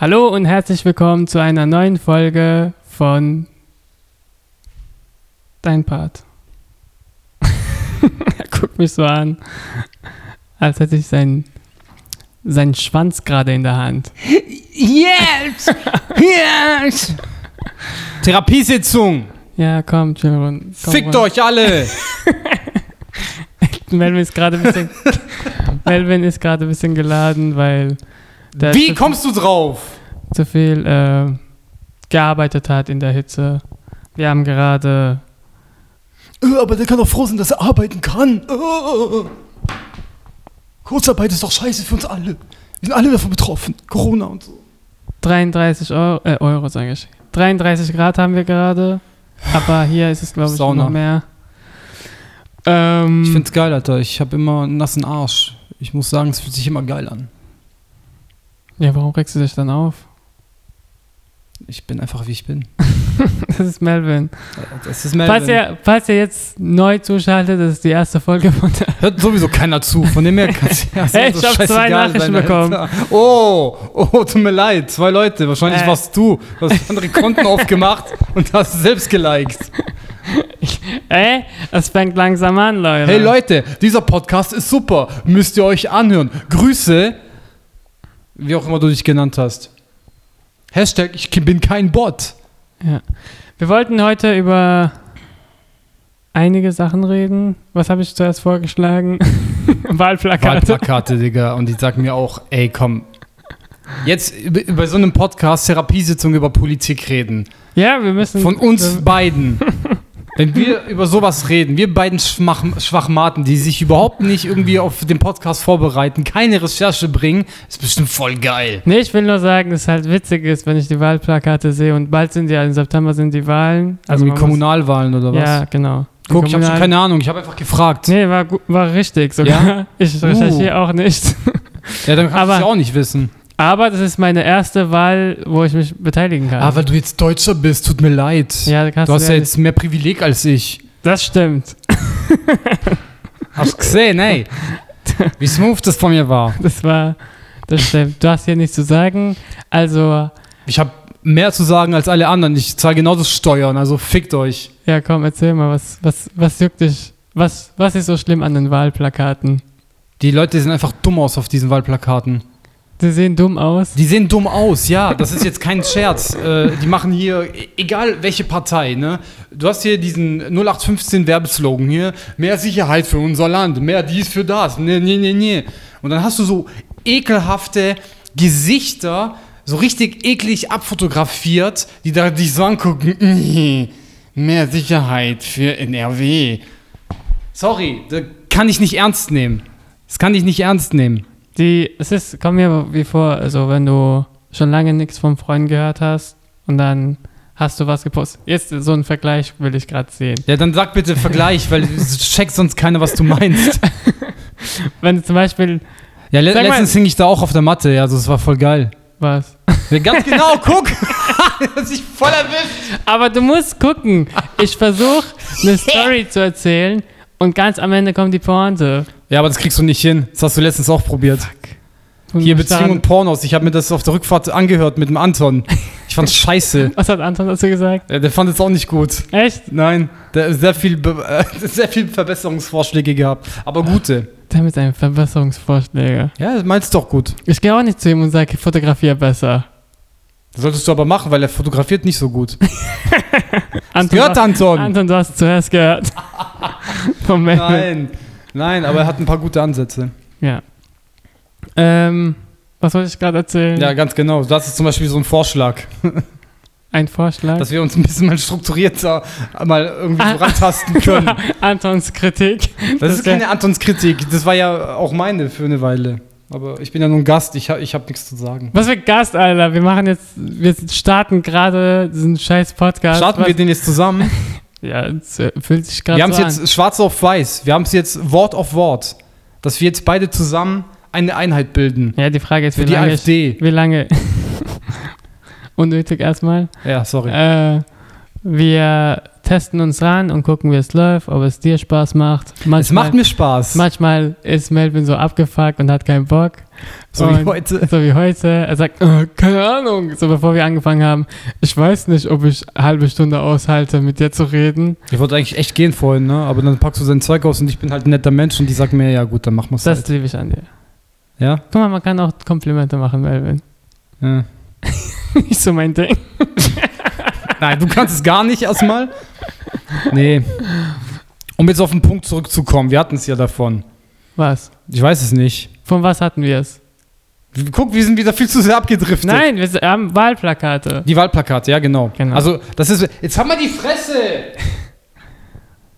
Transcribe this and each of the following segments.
Hallo und herzlich willkommen zu einer neuen Folge von Dein Part. er guckt mich so an, als hätte ich seinen, seinen Schwanz gerade in der Hand. Yes! Yes! Therapiesitzung! Ja, komm, Children. Komm Fickt rein. euch alle! Melvin ist gerade ein bisschen, Melvin ist gerade ein bisschen geladen, weil der Wie kommst du drauf? zu viel äh, gearbeitet hat in der Hitze. Wir haben gerade Äh, aber der kann doch froh sein, dass er arbeiten kann. Äh. Kurzarbeit ist doch scheiße für uns alle. Wir sind alle davon betroffen. Corona und so. 33 Euro, äh, Euro sage ich. 33 Grad haben wir gerade. Aber hier ist es, glaube ich, Sauna. noch mehr. Ähm, Ich find's geil, Alter. Ich habe immer einen nassen Arsch. Ich muss sagen, es fühlt sich immer geil an. Ja, warum regst du dich dann auf? Ich bin einfach, wie ich bin. Das ist Melvin. Das ist Falls ihr, falls ihr jetzt neu zuschaltet, das ist die erste Folge von der. Hört sowieso keiner zu. Von dem her kann's ja Hey, ich hab zwei Nachrichten bekommen. Alter. Oh, oh, tut mir leid. Zwei Leute. Wahrscheinlich Äh. warst du. Du hast andere Konten aufgemacht und hast selbst geliked. Ey, es fängt langsam an, Leute. Hey Leute, dieser Podcast ist super. Müsst ihr euch anhören. Grüße, wie auch immer du dich genannt hast. Hashtag, ich bin kein Bot. Ja. Wir wollten heute über einige Sachen reden. Was habe ich zuerst vorgeschlagen? Wahlplakate. Wahlplakate, Digga. Und die sagen mir auch, ey, komm. Jetzt über- bei so einem Podcast Therapiesitzung über Politik reden. Ja, wir müssen. Von uns beiden. Wenn wir über sowas reden, wir beiden Schmach, Schwachmaten, die sich überhaupt nicht irgendwie auf den Podcast vorbereiten, keine Recherche bringen, ist bestimmt voll geil. Nee, ich will nur sagen, dass es halt witzig ist, wenn ich die Wahlplakate sehe und bald sind ja, im September sind die Wahlen. Also wie muss- Kommunalwahlen oder was? Ja, genau. Die Guck, ich habe schon keine Ahnung, ich habe einfach gefragt. Nee, war, war richtig sogar. Ja? Ich Uh. recherchiere auch nicht. Ja, dann kannst du es ja auch nicht wissen. Aber das ist meine erste Wahl, wo ich mich beteiligen kann. Ah, weil du jetzt Deutscher bist, tut mir leid. ja, du hast ja jetzt mehr Privileg als ich. Das stimmt. Hast du gesehen, ey? Wie smooth das von mir war. Das war. Das stimmt. Du hast hier nichts zu sagen. Also, Ich habe mehr zu sagen als alle anderen. Ich zahle genauso Steuern, also fickt euch. ja, komm, erzähl mal, was, was, was juckt dich? Was, was ist so schlimm an den Wahlplakaten? Die Leute sehen einfach dumm aus auf diesen Wahlplakaten. Die sehen dumm aus. Die sehen dumm aus, ja. Das ist jetzt kein Scherz. Äh, die machen hier, e- egal welche Partei, ne? Du hast hier diesen 0815 Werbeslogan hier. Mehr Sicherheit für unser Land, mehr dies für das. Nee, nee, nee, nee. Und dann hast du so ekelhafte Gesichter, so richtig eklig abfotografiert, die da dich so angucken. "Nee, Mehr Sicherheit für NRW. Sorry, das kann ich nicht ernst nehmen. Das kann ich nicht ernst nehmen. Die, es ist, komm mir wie vor, also wenn du schon lange nichts vom Freund gehört hast und dann hast du was gepostet. Jetzt so einen Vergleich will ich gerade sehen. Ja, dann sag bitte Vergleich, weil es checkt sonst keiner, was du meinst. Wenn du zum Beispiel, Ja, le letztens hing ich da auch auf der Matte, ja, also das war voll geil. was? Ja, ganz genau, guck! das ist voll erwischt. Aber du musst gucken. Ich versuche eine Story zu erzählen und ganz am Ende kommt die Pointe. Ja, aber das kriegst du nicht hin. Das hast du letztens auch probiert. Und Hier Beziehung und Pornos. Ich habe mir das auf der Rückfahrt angehört mit dem Anton. Ich fand's scheiße. Was hat Anton dazu gesagt? Ja, der fand es auch nicht gut. Echt? Nein, der hat sehr viel, Be äh, sehr viel Verbesserungsvorschläge gehabt. Aber gute. Der mit seinen Verbesserungsvorschläge. Ja, meinst doch gut. Ich gehe auch nicht zu ihm und sage, fotografier besser. Das solltest du aber machen, weil er fotografiert nicht so gut. Anton, Gehört, Anton? Anton, du hast zuerst gehört. Vom. Nein, nein, aber er hat ein paar gute Ansätze. Ja. Ähm, was wollte ich gerade erzählen? Ja, ganz genau. Das ist zum Beispiel so ein Vorschlag, Ein Vorschlag. dass wir uns ein bisschen mal strukturierter mal irgendwie Ah. so rantasten können. Antons Kritik. Das ist wär- keine Antons Kritik. Das war ja auch meine für eine Weile. Aber ich bin ja nur ein Gast. Ich, ha ich habe nichts zu sagen. Was für Gast, Alter. Wir machen jetzt, wir starten gerade diesen scheiß Podcast. Starten was, wir den jetzt zusammen? Ja, es äh, fühlt sich gerade Wir haben so es an. jetzt schwarz auf weiß. Wir haben es jetzt Wort auf Wort. Dass wir jetzt beide zusammen eine Einheit bilden. Ja, die Frage ist, Für wie die lange AfD. Ich, wie lange unnötig erstmal. Ja, sorry. Äh, wir testen uns ran und gucken, wie es läuft, ob es dir Spaß macht. Es macht mir Spaß. Manchmal ist Melvin so abgefuckt und hat keinen Bock. So wie Und- heute. So wie heute. Er sagt, äh, keine Ahnung. So bevor wir angefangen haben, ich weiß nicht, ob ich eine halbe Stunde aushalte, mit dir zu reden. Ich wollte eigentlich echt gehen vorhin, ne? Aber dann packst du sein Zeug aus und ich bin halt ein netter Mensch und die sagt mir, ja gut, dann machen wir es Das halt. liebe ich an dir. Ja? Guck mal, man kann auch Komplimente machen, Melvin. ja. Nicht so mein Ding. Nein, du kannst es gar nicht erstmal. Nee. Um jetzt auf den Punkt zurückzukommen, wir hatten es ja davon. Was? Ich weiß es nicht. Von was hatten wir es? Guck, wir sind wieder viel zu sehr abgedriftet. Nein, wir haben Wahlplakate. Die Wahlplakate, ja, genau. Genau. Also, das ist. Jetzt haben wir die Fresse!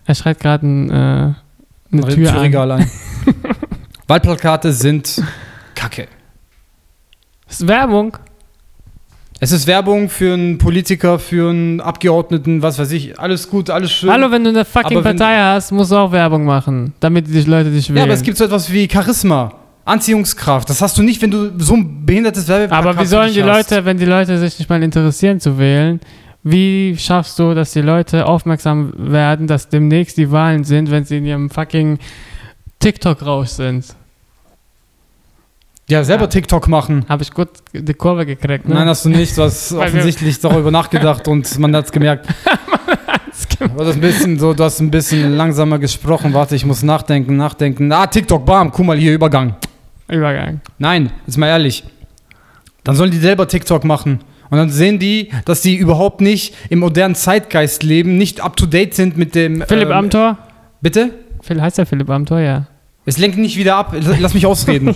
Er schreit gerade ein, äh, eine die Tür an. Türregal ein. Wahlplakate sind Kacke. Das ist Werbung. Es ist Werbung für einen Politiker, für einen Abgeordneten, was weiß ich. Alles gut, alles schön. Hallo, wenn du eine fucking Partei hast, musst du auch Werbung machen, damit die Leute dich wählen. Ja, aber es gibt so etwas wie Charisma, Anziehungskraft. Das hast du nicht, wenn du so ein behindertes Werbeplakat Aber wie sollen die hast. Leute, wenn die Leute sich nicht mal interessieren zu wählen, wie schaffst du, dass die Leute aufmerksam werden, dass demnächst die Wahlen sind, wenn sie in ihrem fucking TikTok-Rausch sind? Ja, selber Ja. TikTok machen. Habe ich gut die Kurve gekriegt, ne? Nein, hast du nicht. Du hast offensichtlich darüber nachgedacht und man hat es gemerkt. Du hast, ein bisschen so, du hast ein bisschen langsamer gesprochen. Warte, ich muss nachdenken, nachdenken. Ah, TikTok, bam, guck mal hier, Übergang. Übergang. Nein, jetzt mal ehrlich. Dann sollen die selber TikTok machen. Und dann sehen die, dass die überhaupt nicht im modernen Zeitgeist leben, nicht up to date sind mit dem. Philipp ähm, Amthor? Bitte? Phil, heißt der Philipp Amthor, ja. Es lenkt nicht wieder ab. Lass mich ausreden.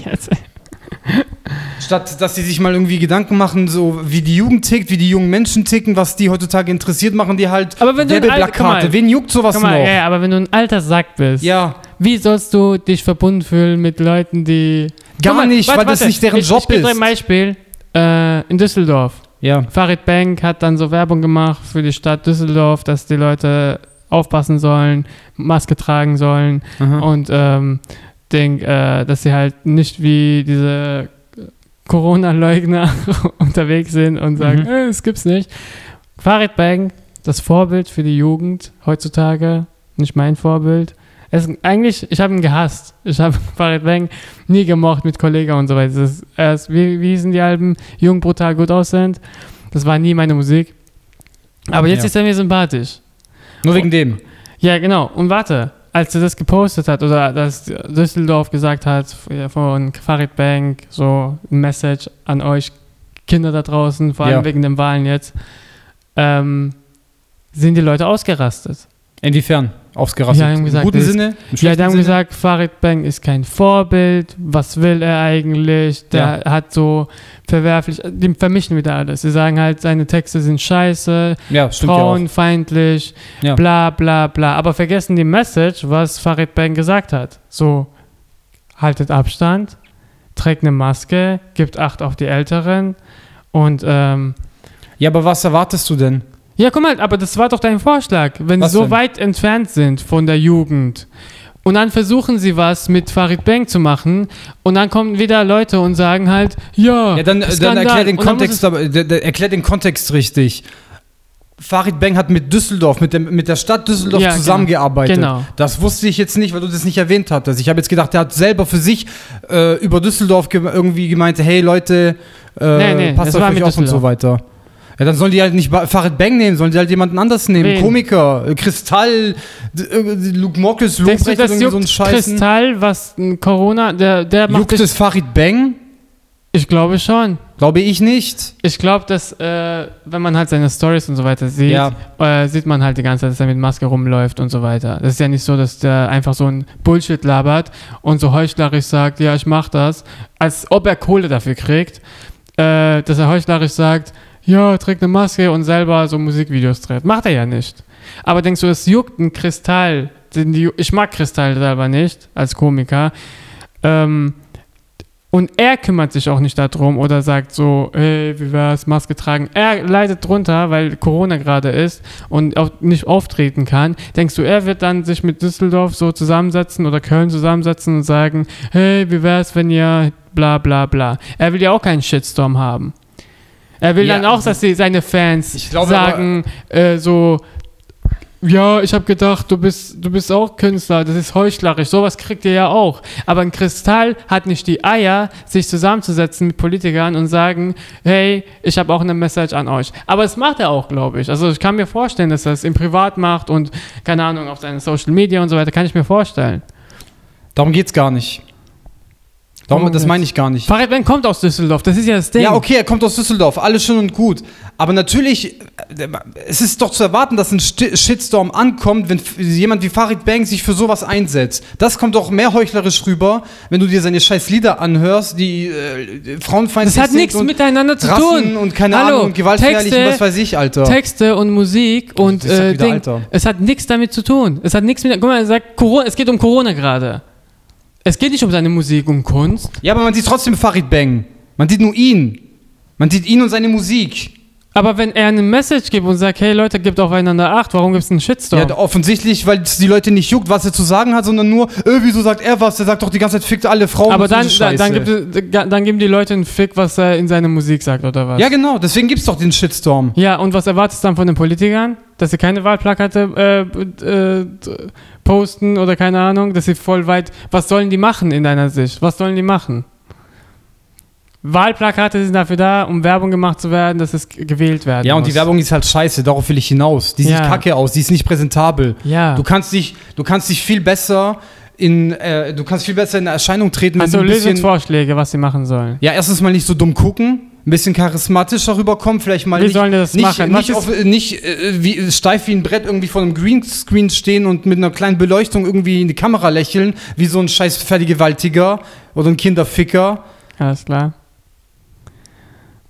Statt dass sie sich mal irgendwie Gedanken machen, so wie die Jugend tickt, wie die jungen Menschen ticken, was die heutzutage interessiert, machen die halt mal. Wen juckt sowas mal, noch? ja, aber wenn du ein alter Sack bist, Ja, wie sollst du dich verbunden fühlen mit Leuten, die. gar mal, nicht, warte, weil das warte, nicht deren ich, Job ich dir ist. ein Beispiel. Äh, in Düsseldorf. Ja, Farid Bank hat dann so Werbung gemacht für die Stadt Düsseldorf, dass die Leute aufpassen sollen, Maske tragen sollen aha. und ähm, denk, äh, dass sie halt nicht wie diese Corona-Leugner unterwegs sind und sagen, Mhm. äh, es gibt's nicht. Farid Bang, das Vorbild für die Jugend heutzutage, nicht mein Vorbild. Es eigentlich, ich habe ihn gehasst. Ich habe Farid Bang nie gemocht mit Kollega und so weiter. Ist, er ist, wie, wie hießen die Alben? Jung, brutal, gut aussehend. Das war nie meine Musik. Aber jetzt Ja. ist er mir sympathisch. nur wegen dem. Ja, genau. Und warte, als er das gepostet hat oder dass Düsseldorf gesagt hat von Farid Bank, so ein Message an euch Kinder da draußen, vor allem Ja. wegen den Wahlen jetzt, ähm, sind die Leute ausgerastet. Inwiefern? Ausgerastet. Ja, haben gesagt, Im guten das- Sinne? Ja, die haben Sinne? gesagt, Farid Bang ist kein Vorbild, was will er eigentlich? Der hat so verwerflich, die vermischen wieder alles. Sie sagen halt, seine Texte sind scheiße, Ja, ja frauenfeindlich, Ja. bla bla bla. Aber vergessen die Message, was Farid Bang gesagt hat. So, haltet Abstand, trägt eine Maske, gibt Acht auf die Älteren und ähm, Ja, aber was erwartest du denn? Ja, guck mal, aber das war doch dein Vorschlag. Wenn Was sie so denn? weit entfernt sind von der Jugend und dann versuchen sie was mit Farid Bang zu machen und dann kommen wieder Leute und sagen halt, ja, Ja, dann, dann Skandal. erklär den dann Kontext, aber, erklär den Kontext richtig. Farid Bang hat mit Düsseldorf, mit, dem, mit der Stadt Düsseldorf Ja, zusammengearbeitet. genau. Das wusste ich jetzt nicht, weil du das nicht erwähnt hattest. Ich habe jetzt gedacht, der hat selber für sich äh, über Düsseldorf ge irgendwie gemeint, hey Leute, äh, Nee, nee, passt auf euch auf und so weiter. Ja, dann sollen die halt nicht Farid Bang nehmen, sollen die halt jemanden anders nehmen. Wen? Komiker, äh, Kristall, äh, Luke Mockes, du, Lobrecht, das juckt so ein Scheißen. Kristall, was Corona, der, der macht Juckt es Farid Bang? Ich glaube schon. Glaube ich nicht. Ich glaube, dass, äh, wenn man halt seine Stories und so weiter sieht, Ja. äh, sieht man halt die ganze Zeit, dass er mit Maske rumläuft und so weiter. Das ist ja nicht so, dass der einfach so ein Bullshit labert und so heuchlerisch sagt, ja, ich mach das, als ob er Kohle dafür kriegt, äh, dass er heuchlerisch sagt, ja, trägt eine Maske und selber so Musikvideos dreht. Macht er ja nicht. Aber denkst du, es juckt ein Kristall, ich mag Kristall selber nicht, als Komiker, ähm, und er kümmert sich auch nicht darum oder sagt so, hey, wie wär's, Maske tragen. Er leidet drunter, weil Corona gerade ist und auch nicht auftreten kann. Denkst du, er wird dann sich mit Düsseldorf so zusammensetzen oder Köln zusammensetzen und sagen, hey, wie wär's, wenn ihr bla bla bla. Er will ja auch keinen Shitstorm haben. Er will Ja, dann auch, dass die, seine Fans glaube sagen, äh, so, ja, ich habe gedacht, du bist, du bist auch Künstler, das ist heuchlerisch, sowas kriegt ihr ja auch. Aber ein Kristall hat nicht die Eier, sich zusammenzusetzen mit Politikern und sagen, hey, ich habe auch eine Message an euch. Aber das macht er auch, glaube ich. Also ich kann mir vorstellen, dass er es im Privat macht und, keine Ahnung, auf seinen Social Media und so weiter, kann ich mir vorstellen. Darum geht's gar nicht. Darum, das meine ich gar nicht. Farid Bang kommt aus Düsseldorf, das ist ja das Ding. Ja, okay, er kommt aus Düsseldorf, alles schön und gut. Aber natürlich, äh, es ist doch zu erwarten, dass ein Shitstorm ankommt, wenn jemand wie Farid Bang sich für sowas einsetzt. Das kommt doch mehr heuchlerisch rüber, wenn du dir seine scheiß Lieder anhörst, die äh, frauenfeindlich Das hat sind nichts und miteinander zu Rassen tun. und keine Hallo, Ahnung, gewaltverherrlich Texte- und was weiß ich, Alter. Texte und Musik und äh, Ding. Alter. Es hat nichts damit zu tun. Es hat nichts mit. Guck mal, er sagt, Corona, es geht um Corona gerade. Es geht nicht um seine Musik, um Kunst. Ja, aber man sieht trotzdem Farid Bang. Man sieht nur ihn. Man sieht ihn und seine Musik. Aber wenn er eine Message gibt und sagt, hey Leute, gebt aufeinander Acht, warum gibt es einen Shitstorm? Ja, offensichtlich, weil es die Leute nicht juckt, was er zu sagen hat, sondern nur, äh, wieso sagt er was? Der sagt doch die ganze Zeit, fickt alle Frauen. aber und so dann, dann, dann, gibt es, dann geben die Leute einen Fick, was er in seiner Musik sagt, oder was? Ja, genau, deswegen gibt's doch den Shitstorm. Ja, und was erwartest du dann von den Politikern? Dass sie keine Wahlplakate äh, äh, posten oder keine Ahnung, dass sie voll weit. Was sollen die machen in deiner Sicht? Was sollen die machen? Wahlplakate sind dafür da, um Werbung gemacht zu werden, dass es gewählt werden Ja, und muss. die Werbung ist halt scheiße, darauf will ich hinaus. Die Ja. sieht kacke aus, die ist nicht präsentabel. Ja. Du kannst dich, du kannst dich viel besser in, äh, du kannst viel besser in Erscheinung treten, also du ein bisschen, Lösungsvorschläge, was sie machen sollen. ja, erstens mal nicht so dumm gucken, ein bisschen charismatischer rüberkommen, vielleicht mal Wie nicht, sollen das nicht, machen? nicht, auf, nicht äh, wie, steif wie ein Brett irgendwie vor einem Greenscreen stehen und mit einer kleinen Beleuchtung irgendwie in die Kamera lächeln, wie so ein scheiß Vergewaltiger oder ein Kinderficker. Alles klar.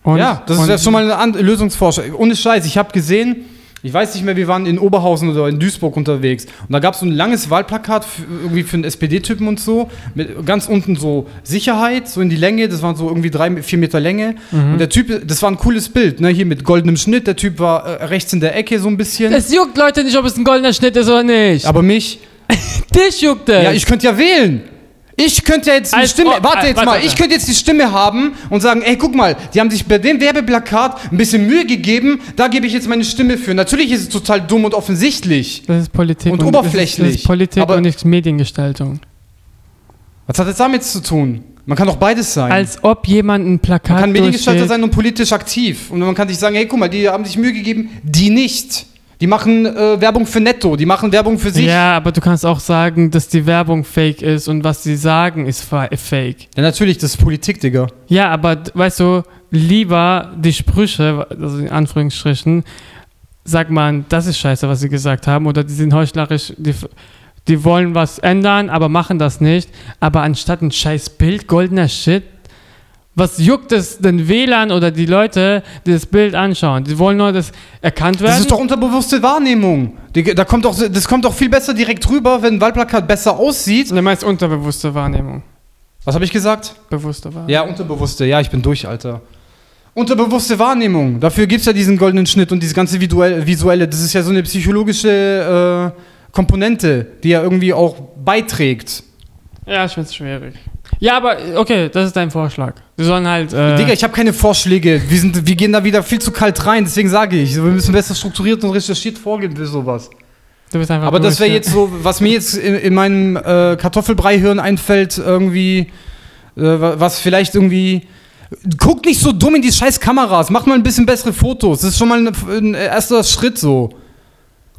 Und, ja, das und, wäre schon mal ein An- Lösungsvorschlag. Ohne Scheiß, ich habe gesehen, ich weiß nicht mehr, wir waren in Oberhausen oder in Duisburg unterwegs und da gab es so ein langes Wahlplakat für, irgendwie für einen SPD-Typen und so, mit ganz unten so Sicherheit, so in die Länge, das waren so irgendwie drei, vier Meter Länge Mhm. und der Typ, das war ein cooles Bild, ne, hier mit goldenem Schnitt, der Typ war äh, rechts in der Ecke so ein bisschen, Es juckt Leute nicht, ob es ein goldener Schnitt ist oder nicht. aber mich, Dich juckt es. ja, ich könnte ja wählen. Ich könnte jetzt die Als Stimme, ob- warte als- jetzt warte, mal, warte. ich könnte jetzt die Stimme haben und sagen, ey, guck mal, die haben sich bei dem Werbeplakat ein bisschen Mühe gegeben, da gebe ich jetzt meine Stimme für. Natürlich ist es total dumm und offensichtlich. das ist Politik Und Das ist, oberflächlich. das ist Politik Aber- und nicht Mediengestaltung. Was hat das damit zu tun? Man kann doch beides sein. Als ob jemand ein Plakat man kann Mediengestalter durchsteht. sein und politisch aktiv. Und man kann sich sagen, hey, guck mal, die haben sich Mühe gegeben, die nicht. Die machen äh, Werbung für Netto, die machen Werbung für sich. Ja, aber du kannst auch sagen, dass die Werbung fake ist und was sie sagen ist fa- fake. Ja, natürlich, das ist Politik, Digga. Ja, aber weißt du, lieber die Sprüche, also in Anführungsstrichen, sagt man, das ist scheiße, was sie gesagt haben, oder die sind heuchlerisch, die, die wollen was ändern, aber machen das nicht. Aber anstatt ein scheiß Bild, goldener Shit, was juckt es den WLAN oder die Leute, die das Bild anschauen? Die wollen nur das erkannt werden. Das ist doch unterbewusste Wahrnehmung. Die, da kommt doch, das kommt doch viel besser direkt rüber, wenn ein Wahlplakat besser aussieht. Du meinst unterbewusste Wahrnehmung. Was habe ich gesagt? Bewusste Wahrnehmung. Ja, unterbewusste. Ja, ich bin durch, Alter. Unterbewusste Wahrnehmung. Dafür gibt es ja diesen goldenen Schnitt und dieses ganze visuelle. Das ist ja so eine psychologische äh, Komponente, die ja irgendwie auch beiträgt. Ja, ich find's schwierig. Ja, aber okay, das ist dein Vorschlag. Wir sollen halt. Äh, Digga, ich habe keine Vorschläge. Wir, sind, wir gehen da wieder viel zu kalt rein. Deswegen sage ich, wir müssen besser strukturiert und recherchiert vorgehen für sowas. du bist einfach Aber das wäre jetzt so, was mir jetzt in, in meinem äh, Kartoffelbrei-Hirn einfällt, irgendwie, äh, wa- was vielleicht irgendwie. Guckt nicht so dumm in die scheiß Kameras, macht mal ein bisschen bessere Fotos. Das ist schon mal ein, ein erster Schritt so.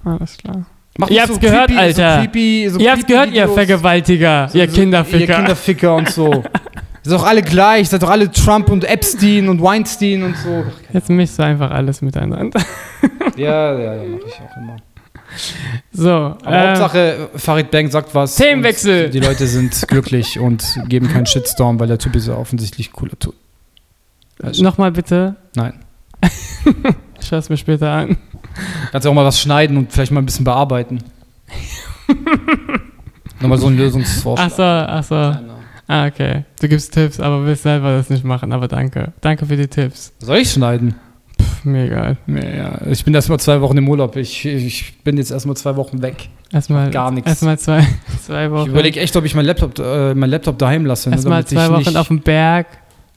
Alles klar. Macht Ihr habt's gehört, creepy, Alter. So creepy, so ihr habt's gehört, ihr Videos. Vergewaltiger, So- ihr so- Kinderficker. Ihr Kinderficker und so. Seid doch alle gleich, seid doch alle Trump und Epstein und Weinstein und so. Jetzt mischst du einfach alles miteinander. Ja, ja, ja, mach ich auch immer. So, Aber äh, Hauptsache, Farid Bang sagt was. Themenwechsel. Die Leute sind glücklich und geben keinen Shitstorm, weil der Typ ist ja offensichtlich cooler Typ. nochmal bitte. Nein. Ich schaue es mir später an. Kannst ja auch mal was schneiden und vielleicht mal ein bisschen bearbeiten. Nochmal so ein Lösungsvorschlag. Ach so, ach so. Ah, okay. Du gibst Tipps, aber willst selber das nicht machen. Aber danke. Danke für die Tipps. Soll ich schneiden? Pff, mir egal. Nee, ja. Ich bin erstmal zwei Wochen im Urlaub. Ich, ich bin jetzt erstmal zwei Wochen weg. Erstmal Gar nichts. Erstmal zwei, zwei Ich Wochen. überlege echt, ob ich meinen Laptop, äh, mein Laptop daheim lasse. ne, Erstmal ich zwei Wochen auf dem Berg,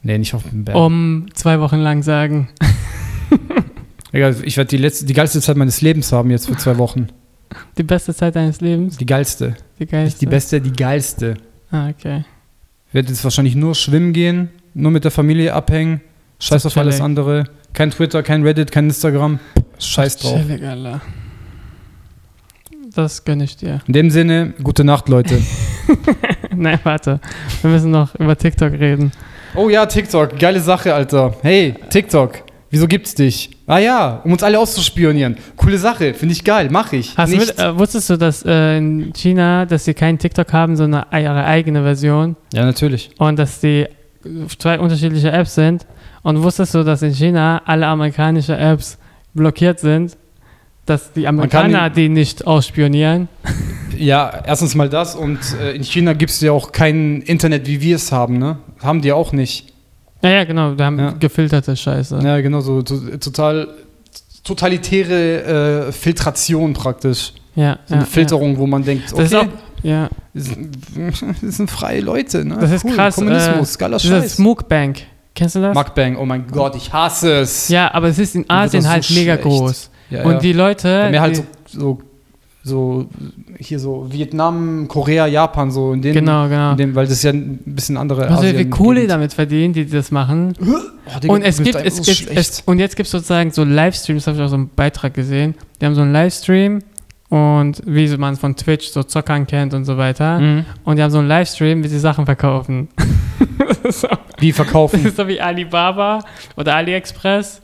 Nee, nicht auf dem Berg. um zwei Wochen lang sagen. Egal, ich werde die, letzte, die geilste Zeit meines Lebens haben jetzt für zwei Wochen. Die beste Zeit deines Lebens? Die geilste. Die geilste? Nicht die beste, die geilste. Ah, okay. Ich werde jetzt wahrscheinlich nur schwimmen gehen, nur mit der Familie abhängen. Scheiß auf alles andere. Kein Twitter, kein Reddit, kein Instagram. Scheiß drauf. Chillig, Alter. Das gönn ich dir. In dem Sinne, gute Nacht, Leute. Nein, warte. Wir müssen noch über TikTok reden. oh ja, TikTok. Geile Sache, Alter. Hey, TikTok. Wieso gibt's dich? Ah ja, um uns alle auszuspionieren. Coole Sache. Finde ich geil. Mach ich. Hast mit, äh, wusstest du, dass äh, in China, dass sie keinen TikTok haben, sondern ihre eigene Version ja, natürlich. und dass die zwei unterschiedliche Apps sind? Und wusstest du, dass in China alle amerikanische Apps blockiert sind? Dass die Amerikaner die nicht ausspionieren? Ja, erstens mal das und äh, in China gibt es ja auch kein Internet, wie wir es haben, ne? Haben die auch nicht. Ja, ja, genau. Wir haben Ja. gefilterte Scheiße. Ja, genau, so, so total totalitäre äh, Filtration praktisch. Ja, So eine ja, Filterung, wo man denkt, Ja. Das ist okay, auch, ja, das sind, das freie Leute, ne? das ist Cool, krass. Kommunismus, äh, geiler Scheiß. Smokebank. Kennst du das? Mukbang, oh mein Gott, ich hasse es. ja, aber es ist in Asien das so halt mega schlecht. groß. Ja, Und ja. die Leute. Mehr halt so, so, so, hier so Vietnam, Korea, Japan, so in den, Genau, genau. dem, weil das ist ja ein bisschen andere du, wie Kohle damit verdienen, die das machen? Oh, Digga, und es gibt, es, so es, und jetzt gibt es sozusagen so Livestreams, habe ich auch so einen Beitrag gesehen. Die haben so einen Livestream und wie man es von Twitch so Zockern kennt und so weiter. Mhm. Und die haben so einen Livestream, wie sie Sachen verkaufen. das, ist so, Wie das verkaufen? ist so wie Alibaba oder AliExpress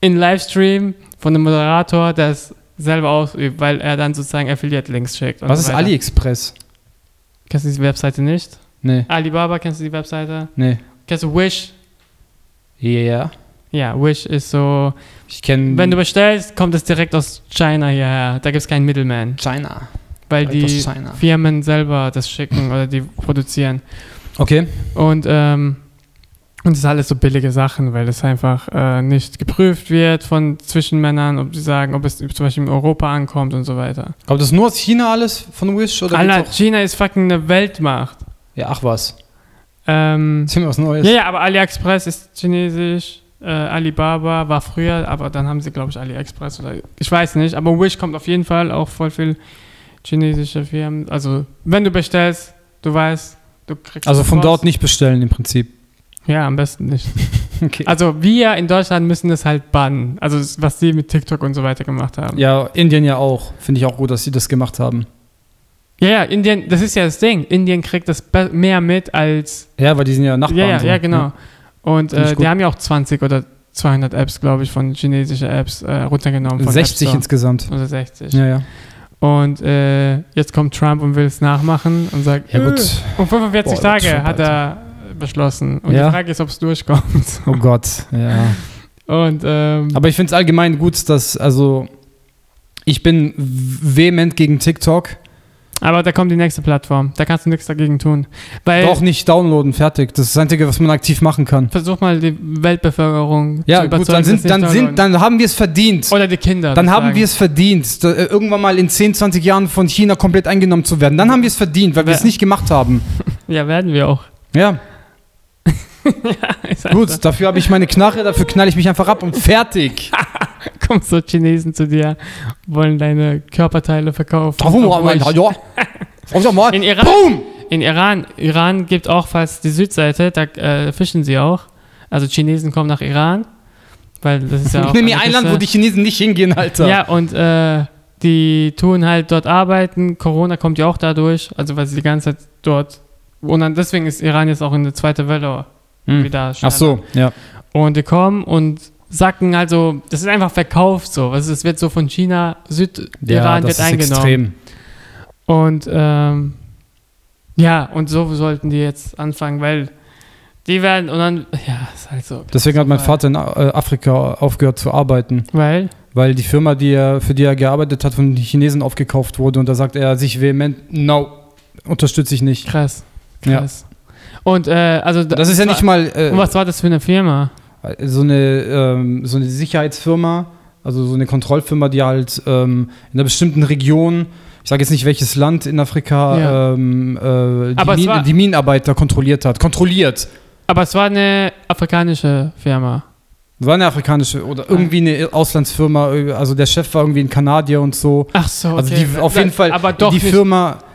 in Livestream von einem Moderator, der es selber ausübt, weil er dann sozusagen Affiliate-Links schickt. Was so ist. AliExpress? Kennst du diese Webseite nicht? Nee, Alibaba, kennst du die Webseite? nee. Kennst du Wish? Yeah. Ja, Wish ist so, Ich kenne wenn du bestellst, kommt es direkt aus China hierher. Da gibt es keinen Middleman, China. weil Direkt aus die China. Firmen selber das schicken oder die produzieren. Okay. Und, ähm, und das ist alles so billige Sachen, weil es einfach äh, nicht geprüft wird von Zwischenmännern, ob sie sagen, ob es zum Beispiel in Europa ankommt und so weiter. Aber das nur aus China alles von Wish? Oder Alter? China ist fucking eine Weltmacht. Ja, ach was. Ähm, mir was Neues. ja, ja, aber AliExpress ist chinesisch. Äh, Alibaba war früher, aber dann haben sie, glaube ich, AliExpress oder ich weiß nicht. Aber Wish kommt auf jeden Fall auch voll viel chinesische Firmen. Also, wenn du bestellst, du weißt, du kriegst. Also von dort nicht bestellen im Prinzip. Ja, am besten nicht. Okay. Also, wir in Deutschland müssen das halt bannen. Also, was die mit TikTok und so weiter gemacht haben. Ja, Indien ja auch. Finde ich auch gut, dass sie das gemacht haben. ja, ja, Indien, das ist ja das Ding. Indien kriegt das mehr mit als. Ja, weil die sind ja Nachbarn. Ja, ja, so. ja, genau. Und Find ich äh, die haben ja auch 20 oder 200 Apps, glaube ich, von chinesischen Apps äh, runtergenommen. Von 60 App Store. insgesamt. Oder 60. Ja, ja. Und äh, jetzt kommt Trump und will es nachmachen und sagt, Ja, äh, gut. Und 45 Boah, Tage Trump, hat er beschlossen. Und Ja. die Frage ist, ob es durchkommt. Oh Gott, ja. Und ähm, Aber ich finde es allgemein gut, dass, also, ich bin vehement gegen TikTok. aber da kommt die nächste Plattform. Da kannst du nichts dagegen tun. Weil Doch nicht downloaden, fertig. Das ist das Einzige, was man aktiv machen kann. versuch mal die Weltbevölkerung Ja, zu überzeugen. gut, dann, sind, dann, sind, dann haben wir es verdient. Oder die Kinder. Dann haben wir es verdient, da, äh, irgendwann mal in 10, 20 Jahren von China komplett eingenommen zu werden. Dann haben wir es verdient, weil wir es nicht gemacht haben. Ja, werden wir auch. Ja, Halt gut, so. dafür habe ich meine Knarre, dafür knall ich mich einfach ab und fertig. Kommen so Chinesen zu dir, wollen deine Körperteile verkaufen. Ja. In Iran, Boom! in Iran, Iran gibt auch fast die Südseite, da äh, fischen sie auch. Also Chinesen kommen nach Iran, weil das ist ja auch. Ich nehme mir ein Land, wo die Chinesen nicht hingehen, Alter. Ja, und äh, die tun halt dort arbeiten. Corona kommt ja auch dadurch, also weil sie die ganze Zeit dort. Und dann, deswegen ist Iran jetzt auch in der zweiten Welle Hm. wieder. Ach schneller. so, ja. Und die kommen und sacken also, das ist einfach verkauft so. Also es wird so von China, Südiran Ja, das wird ist eingenommen. extrem. Und ähm, ja, und so sollten die jetzt anfangen, weil die werden und dann, ja, ist halt so. Deswegen hat mein Vater in äh, Afrika aufgehört zu arbeiten, Weil, weil die Firma, die er, für die er gearbeitet hat, von den Chinesen aufgekauft wurde. Und da sagt er sich vehement, no, unterstütze ich nicht. krass, Ja. krass. Und äh, also Das ist ja nicht mal äh, Und was war das für eine Firma? so, eine, ähm, so eine Sicherheitsfirma, also so eine Kontrollfirma, die halt ähm, in einer bestimmten Region, ich sage jetzt nicht welches Land in Afrika, Ja. ähm, äh, die, es Min war- die Minenarbeiter kontrolliert hat. Kontrolliert. Aber es war eine afrikanische Firma. Das war eine afrikanische oder irgendwie eine Auslandsfirma. Also der Chef war irgendwie ein Kanadier und so. Ach so, okay. Also die, auf jeden Fall, Aber doch die nicht,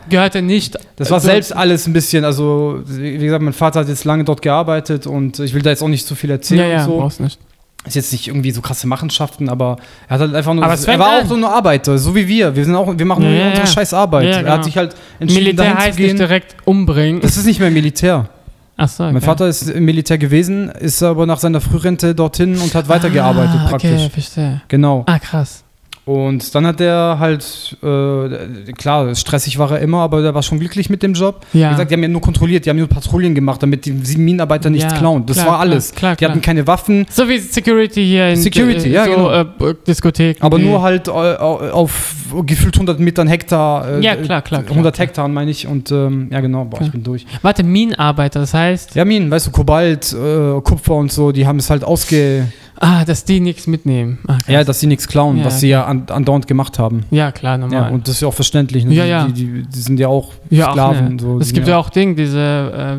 Firma, gehörte nicht. das war so- selbst alles ein bisschen, also wie gesagt, mein Vater hat jetzt lange dort gearbeitet und ich will da jetzt auch nicht zu viel erzählen Ja, ja, und so. brauchst nicht. Ist jetzt nicht irgendwie so krasse Machenschaften, aber er hat halt einfach nur, Aber es er war an. auch so eine Arbeiter, so wie wir. Wir sind auch, wir machen Ja, nur ja, unsere scheiß Arbeit. Ja, ja, Er genau. hat sich halt entschieden, Militär heißt nicht direkt umbringen. Das ist nicht mehr Militär. Ach so, okay. Mein Vater ist im Militär gewesen, ist aber nach seiner Frührente dorthin und hat weitergearbeitet ah, praktisch. Okay, verstehe. Genau. Ah, krass. Und dann hat er halt, äh, klar, stressig war er immer, aber der war schon glücklich mit dem Job. Ja. Wie gesagt, die haben ja nur kontrolliert, die haben nur Patrouillen gemacht, damit die sieben Minenarbeiter nichts Ja, klauen. Das klar, war alles. klar, klar, die hatten keine Waffen, So wie Security hier in Security, äh, ja, so, genau. äh, Diskotheken. aber nur halt äh, auf gefühlt 100 Metern Hektar. äh, Ja, klar, klar, klar, 100 klar. Hektar meine ich. Und ähm, ja, genau, boah, ich bin durch. Warte, Minenarbeiter, das heißt, Ja, Minen, weißt du, Kobalt, äh, Kupfer und so, die haben es halt ausge. Ah, dass die nichts mitnehmen. Ah. Ja, dass sie nichts klauen, Ja, was sie ja an, andauernd gemacht haben. ja, klar, Ja, normal. und das ist ja auch verständlich. Ne? Ja, die, ja. Die, die, die sind ja auch Ja, auch, Sklaven. ne. so, es gibt ja auch Ding, diese,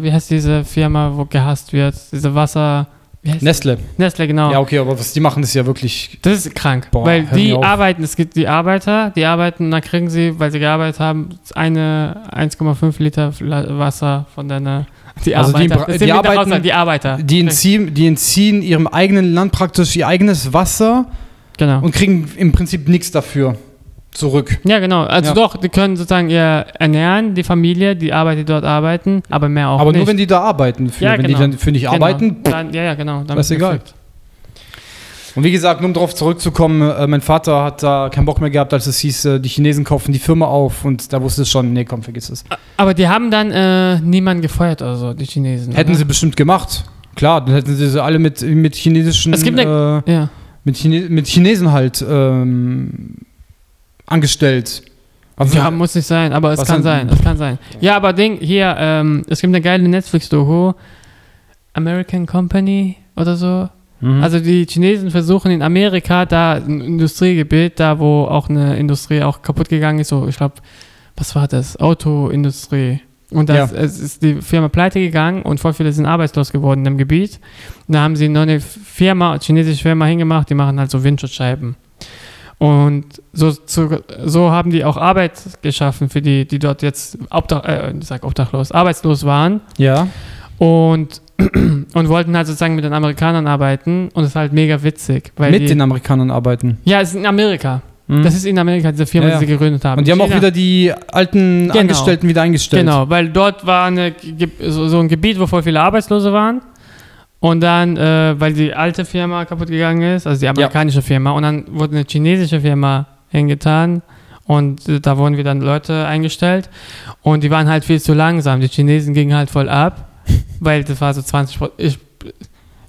äh, wie heißt diese Firma, wo gehasst wird? Diese Wasser. Nestle. Nestle, genau. Ja, okay, aber was die machen, ist ja wirklich. Das ist krank, Boah, weil die arbeiten, es gibt die Arbeiter, die arbeiten, dann kriegen sie, weil sie gearbeitet haben, eine 1,5 Liter Wasser von deiner, die Also die Arbeiter. die wieder arbeiten- die Arbeiter. Die entziehen, die entziehen ihrem eigenen Land praktisch ihr eigenes Wasser Genau. und kriegen im Prinzip nichts dafür zurück. ja, genau. Also Ja. doch, die können sozusagen ihr ernähren, die Familie, die Arbeiter, die dort arbeiten, aber mehr auch aber nicht. nur wenn die da arbeiten. Für, Ja, wenn genau. die dann für dich Genau. arbeiten. Dann, ja, ja, genau. Dann ist egal. gefickt. Und wie gesagt, nur um darauf zurückzukommen, äh, mein Vater hat da keinen Bock mehr gehabt, als es hieß, äh, die Chinesen kaufen die Firma auf und da wusste es schon, nee, komm, vergiss es. Aber die haben dann äh, niemanden gefeuert oder so, die Chinesen. Hätten oder? sie bestimmt gemacht. Klar, dann hätten sie sie alle mit, mit chinesischen, Es gibt eine- äh, Ja. mit, Chine mit Chinesen halt ähm, angestellt. Also, ja, muss nicht sein, aber es kann sein, es kann sein. Ja, aber Ding, hier, ähm, es gibt eine geile Netflix-Doku, American Company oder so. Mhm. Also die Chinesen versuchen in Amerika, da ein Industriegebiet, da wo auch eine Industrie auch kaputt gegangen ist, so ich glaube, was war das? Autoindustrie. Und das, Ja. es ist die Firma pleite gegangen und voll viele sind arbeitslos geworden in dem Gebiet. Und da haben sie noch eine Firma, chinesische Firma hingemacht, die machen halt so Windschutzscheiben. Und so, zu, so haben die auch Arbeit geschaffen für die, die dort jetzt Obdach, äh, ich sag obdachlos, arbeitslos waren ja. und, und wollten halt sozusagen mit den Amerikanern arbeiten und es ist halt mega witzig. Weil Mit die, den Amerikanern arbeiten. Ja, es ist in Amerika. Mhm. Das ist in Amerika, diese Firma, Ja, ja. die sie gegründet haben. und die haben auch China- wieder die alten Genau. Angestellten wieder eingestellt. Genau, weil dort war eine, so, so ein Gebiet, wo voll viele Arbeitslose waren. Und dann, äh, weil die alte Firma kaputt gegangen ist, also die amerikanische Firma, und dann wurde eine chinesische Firma hingetan und äh, da wurden wieder dann Leute eingestellt und die waren halt viel zu langsam. Die Chinesen gingen halt voll ab, weil das war so 20 Prozent, ich,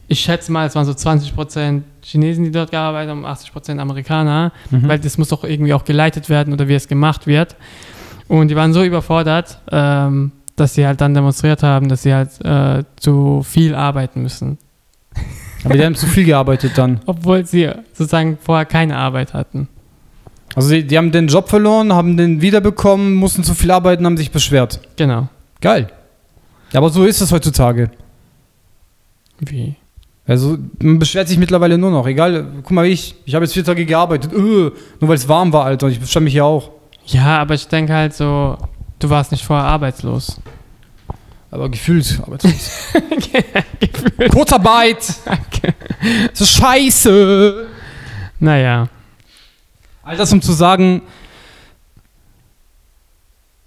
ich schätze mal, es waren so 20 Prozent Chinesen, die dort gearbeitet haben, 80 Prozent Amerikaner, Mhm. weil das muss doch irgendwie auch geleitet werden oder wie es gemacht wird. Und die waren so überfordert, ähm, dass sie halt dann demonstriert haben, dass sie halt äh, zu viel arbeiten müssen. Aber die haben zu viel gearbeitet dann. Obwohl sie sozusagen vorher keine Arbeit hatten. Also die, die haben den Job verloren, haben den wiederbekommen, mussten zu viel arbeiten, haben sich beschwert. Genau. Geil. Ja, aber so ist es heutzutage. Wie? Also man beschwert sich mittlerweile nur noch. Egal, guck mal, ich, ich habe jetzt vier Tage gearbeitet, öh, nur weil es warm war, Alter. Und ich beschwere mich ja auch. Ja, aber ich denke halt so, du warst nicht vorher arbeitslos. Aber gefühlt. arbeitslos. Kurzarbeit. Das ist scheiße. Naja. All das, um zu sagen,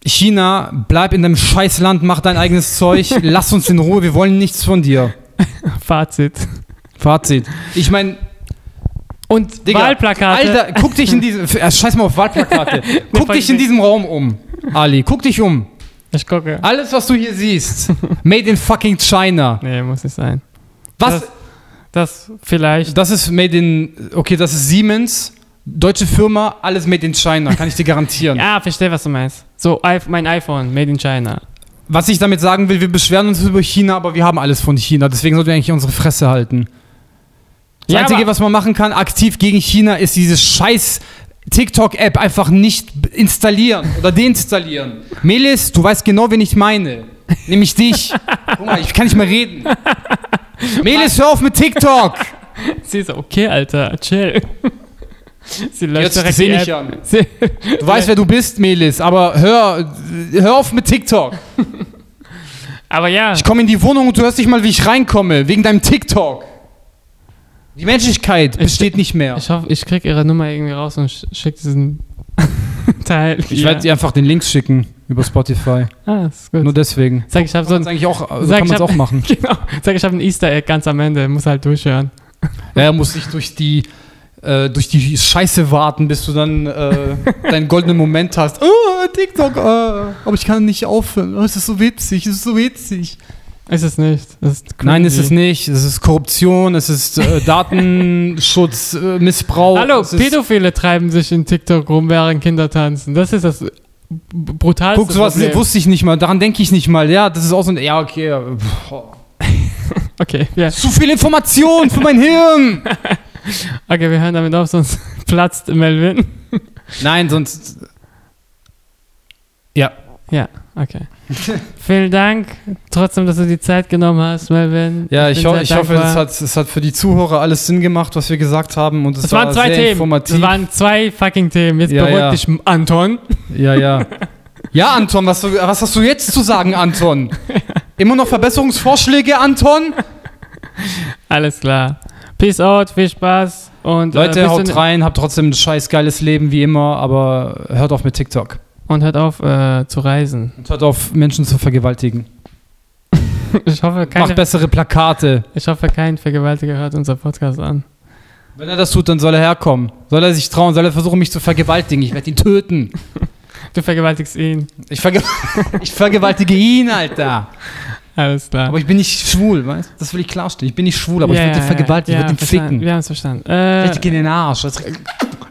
China, bleib in deinem Scheißland, mach dein eigenes Zeug, lass uns in Ruhe, wir wollen nichts von dir. Fazit. Fazit. Ich meine, Und Digga, Wahlplakate. Alter, guck dich in diesem, äh, scheiß mal auf Wahlplakate, guck dich in diesem Raum um, Ali, guck dich um. Ich gucke. Alles, was du hier siehst, made in fucking China. Nee, muss nicht sein. Was? Das, das vielleicht. Das ist made in, okay, das ist Siemens, deutsche Firma, alles made in China, kann ich dir garantieren. Ja, verstehe, was du meinst. So, mein iPhone, made in China. Was ich damit sagen will, wir beschweren uns über China, aber wir haben alles von China. Deswegen sollten wir eigentlich unsere Fresse halten. Das Ja, Einzige, was man machen kann, aktiv gegen China, ist diese scheiß TikTok-App einfach nicht installieren oder deinstallieren. Melis, du weißt genau, wen ich meine. Nämlich dich. Guck mal, ich kann nicht mehr reden. Melis, hör auf mit TikTok. Sie ist okay, Alter, chill. Sie löscht Jetzt direkt seh die nicht App. an. Sie, Du weißt, wer du bist, Melis, aber hör, hör auf mit TikTok. aber ja, Ich komme in die Wohnung und du hörst nicht mal, wie ich reinkomme, wegen deinem TikTok. Die Menschlichkeit besteht nicht mehr. ich hoffe, ich krieg ihre Nummer irgendwie raus und sch- schick diesen Teil. Ich Ja. werde dir einfach den Link schicken über Spotify. Ah, ist gut. Nur deswegen. Sag, ich habe so Kann ein, man eigentlich auch, also Sag, kann ich man es auch machen. genau, sag, ich habe ein Easter Egg ganz am Ende, muss halt durchhören. Ja, er muss nicht durch die, äh, durch die Scheiße warten, bis du dann äh, deinen goldenen Moment hast. Oh, TikTok, äh, aber ich kann nicht aufhören. Oh, es ist so witzig, es ist so witzig. Ist es nicht. Ist Nein, ist es nicht. Es ist Korruption, es ist äh, Datenschutz, äh, Missbrauch. Hallo, Pädophile treiben sich in TikTok rum, während Kinder tanzen. Das ist das brutalste Guck, sowas Problem. wusste ich nicht mal, daran denke ich nicht mal. Ja, das ist auch so ein. Ja, okay. Okay, ja. Zu viel Information für mein Hirn! Okay, wir hören damit auf, sonst platzt Melvin. Nein, sonst. Ja. Ja, okay. Vielen Dank. Trotzdem, dass du die Zeit genommen hast, Melvin. Ja, ich, bin ho ich hoffe, es hat, es hat für die Zuhörer alles Sinn gemacht, was wir gesagt haben. Und es Es war waren zwei sehr Themen. informativ. Es waren zwei fucking Themen. Jetzt Ja, beruhig ja. dich, Anton. Ja, ja. Ja, Anton, was, was hast du jetzt zu sagen, Anton? Immer noch Verbesserungsvorschläge, Anton? Alles klar. Peace out, viel Spaß. Und, äh, Leute, bis haut rein, habt trotzdem ein scheiß geiles Leben wie immer, aber hört auf mit TikTok. Und hört auf äh, zu reisen. Und hört auf, Menschen zu vergewaltigen. Ich hoffe, Macht keine, bessere Plakate. ich hoffe, kein Vergewaltiger hört unser Podcast an. Wenn er das tut, dann soll er herkommen. Soll er sich trauen, soll er versuchen, mich zu vergewaltigen. Ich werde ihn töten. Du vergewaltigst ihn. Ich, verge ich vergewaltige ihn, Alter. Alles klar. Aber ich bin nicht schwul, weißt du? Das will ich klarstellen. Ich bin nicht schwul, aber ich Ja, werde ihn ja, vergewaltigen, ja, ich werde ihn ficken. Wir haben es verstanden. Äh, Richtig in den Arsch.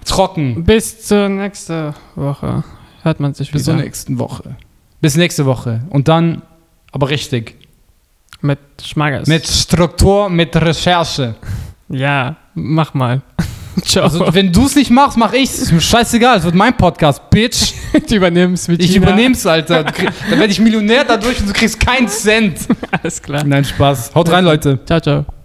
Trocken. bis zur nächsten Woche. Hört man sich Bis wieder. zur nächsten Woche. Bis nächste Woche. Und dann, aber richtig. Mit Schmackes. Mit Struktur, mit Recherche. Ja, mach mal. Ciao. Also, wenn du es nicht machst, mach ich's. Ist mir scheißegal. Es wird mein Podcast, Bitch. du übernimmst mit Ich Gina. übernehm's, Alter. Dann werde ich Millionär dadurch und du kriegst keinen Cent. Alles klar. Nein, Spaß. Haut rein, Leute. Ciao, ciao.